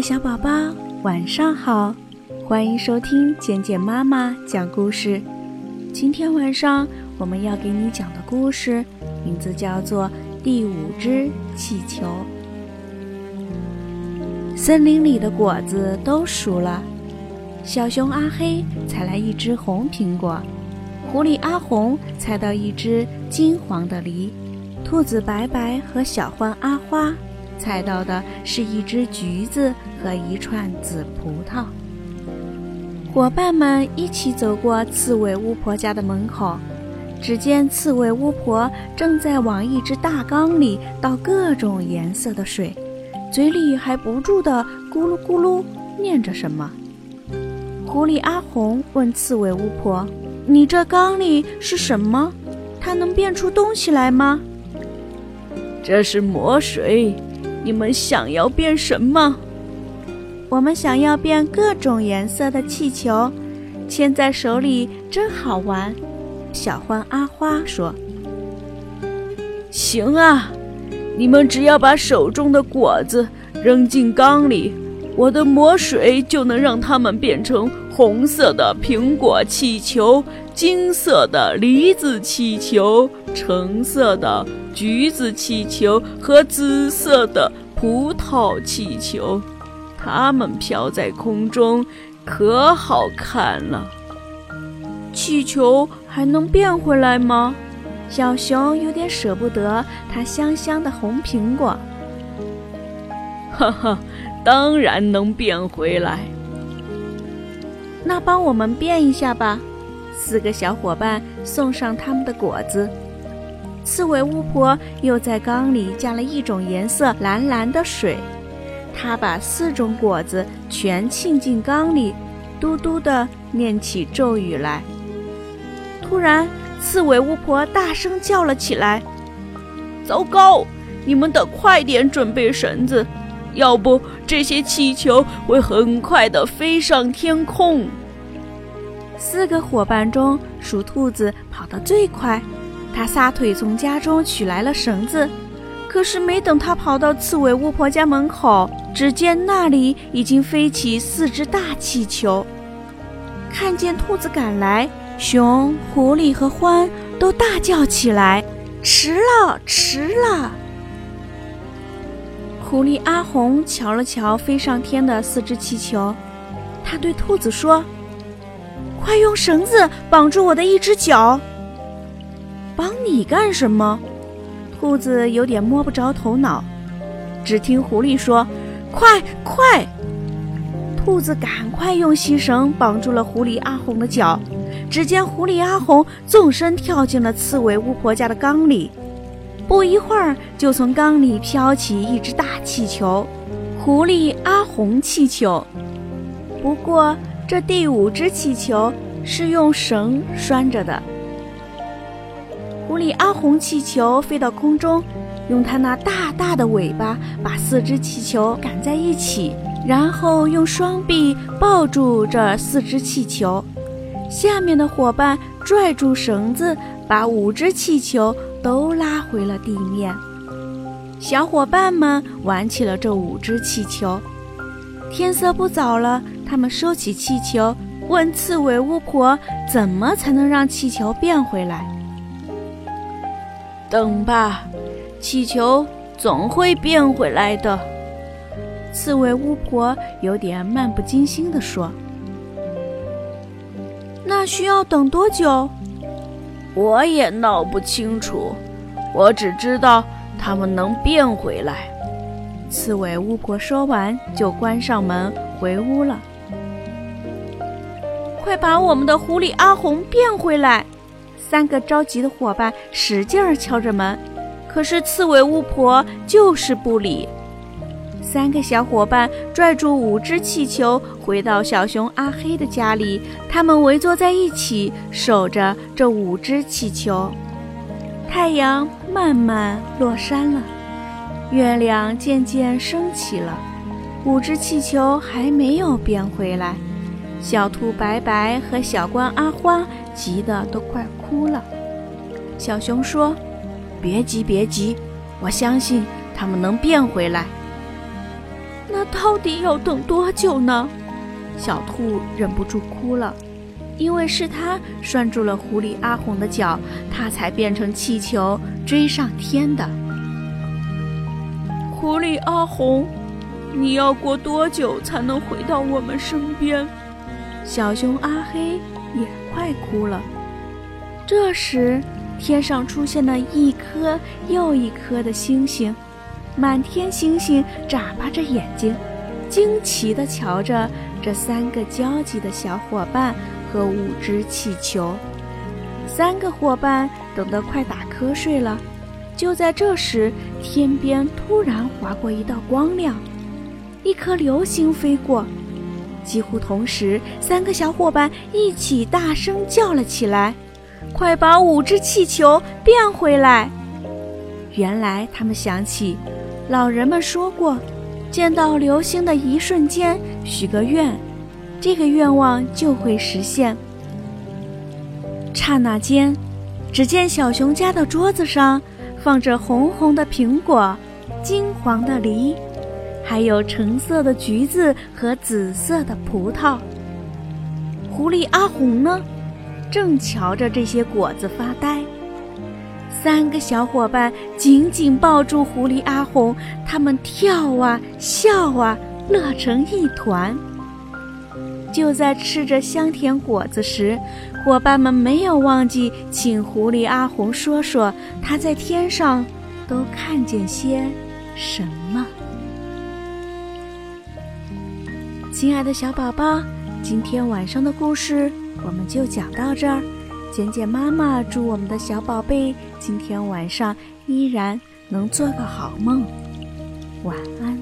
小宝宝，晚上好！欢迎收听简简妈妈讲故事。今天晚上我们要给你讲的故事，名字叫做《第五只气球》。森林里的果子都熟了，小熊阿黑采来一只红苹果，狐狸阿红采到一只金黄的梨，兔子白白和小獾阿花。采到的是一只橘子和一串紫葡萄。伙伴们一起走过刺猬巫婆家的门口，只见刺猬巫婆正在往一只大缸里倒各种颜色的水，嘴里还不住地咕噜咕噜念着什么。狐狸阿红问刺猬巫婆：“你这缸里是什么？它能变出东西来吗？”“这是魔水。”你们想要变什么？我们想要变各种颜色的气球，牵在手里真好玩。小欢阿花说：“行啊，你们只要把手中的果子扔进缸里，我的魔水就能让它们变成红色的苹果气球、金色的梨子气球、橙色的。”橘子气球和紫色的葡萄气球，它们飘在空中，可好看了。气球还能变回来吗？小熊有点舍不得它香香的红苹果。哈哈，当然能变回来。那帮我们变一下吧。四个小伙伴送上他们的果子。刺猬巫婆又在缸里加了一种颜色蓝蓝的水，她把四种果子全浸进缸里，嘟嘟地念起咒语来。突然，刺猬巫婆大声叫了起来：“糟糕！你们得快点准备绳子，要不这些气球会很快地飞上天空。”四个伙伴中，属兔子跑得最快。他撒腿从家中取来了绳子，可是没等他跑到刺猬巫婆家门口，只见那里已经飞起四只大气球。看见兔子赶来，熊、狐狸和獾都大叫起来：“迟了，迟了！”狐狸阿红瞧了瞧飞上天的四只气球，他对兔子说：“快用绳子绑住我的一只脚。”绑你干什么？兔子有点摸不着头脑。只听狐狸说：“快快！”兔子赶快用细绳绑住了狐狸阿红的脚。只见狐狸阿红纵身跳进了刺猬巫婆家的缸里，不一会儿就从缸里飘起一只大气球——狐狸阿红气球。不过，这第五只气球是用绳拴着的。狐狸阿红气球飞到空中，用它那大大的尾巴把四只气球赶在一起，然后用双臂抱住这四只气球。下面的伙伴拽住绳子，把五只气球都拉回了地面。小伙伴们玩起了这五只气球。天色不早了，他们收起气球，问刺猬巫婆：“怎么才能让气球变回来？”等吧，气球总会变回来的。刺猬巫婆有点漫不经心地说：“那需要等多久？”我也闹不清楚，我只知道它们能变回来。刺猬巫婆说完，就关上门回屋了。快把我们的狐狸阿红变回来！三个着急的伙伴使劲儿敲着门，可是刺猬巫婆就是不理。三个小伙伴拽住五只气球，回到小熊阿黑的家里。他们围坐在一起，守着这五只气球。太阳慢慢落山了，月亮渐渐升起了，五只气球还没有变回来。小兔白白和小关阿花急得都快哭了。小熊说：“别急，别急，我相信他们能变回来。”那到底要等多久呢？小兔忍不住哭了，因为是它拴住了狐狸阿红的脚，它才变成气球追上天的。狐狸阿红，你要过多久才能回到我们身边？小熊阿黑也快哭了。这时，天上出现了一颗又一颗的星星，满天星星眨巴着眼睛，惊奇地瞧着这三个焦急的小伙伴和五只气球。三个伙伴等得快打瞌睡了。就在这时，天边突然划过一道光亮，一颗流星飞过。几乎同时，三个小伙伴一起大声叫了起来：“快把五只气球变回来！”原来他们想起，老人们说过，见到流星的一瞬间许个愿，这个愿望就会实现。刹那间，只见小熊家的桌子上。放着红红的苹果，金黄的梨，还有橙色的橘子和紫色的葡萄。狐狸阿红呢，正瞧着这些果子发呆。三个小伙伴紧紧抱住狐狸阿红，他们跳啊笑啊，乐成一团。就在吃着香甜果子时，伙伴们没有忘记请狐狸阿红说说他在天上都看见些什么。亲爱的小宝宝，今天晚上的故事我们就讲到这儿。简简妈妈祝我们的小宝贝今天晚上依然能做个好梦。晚安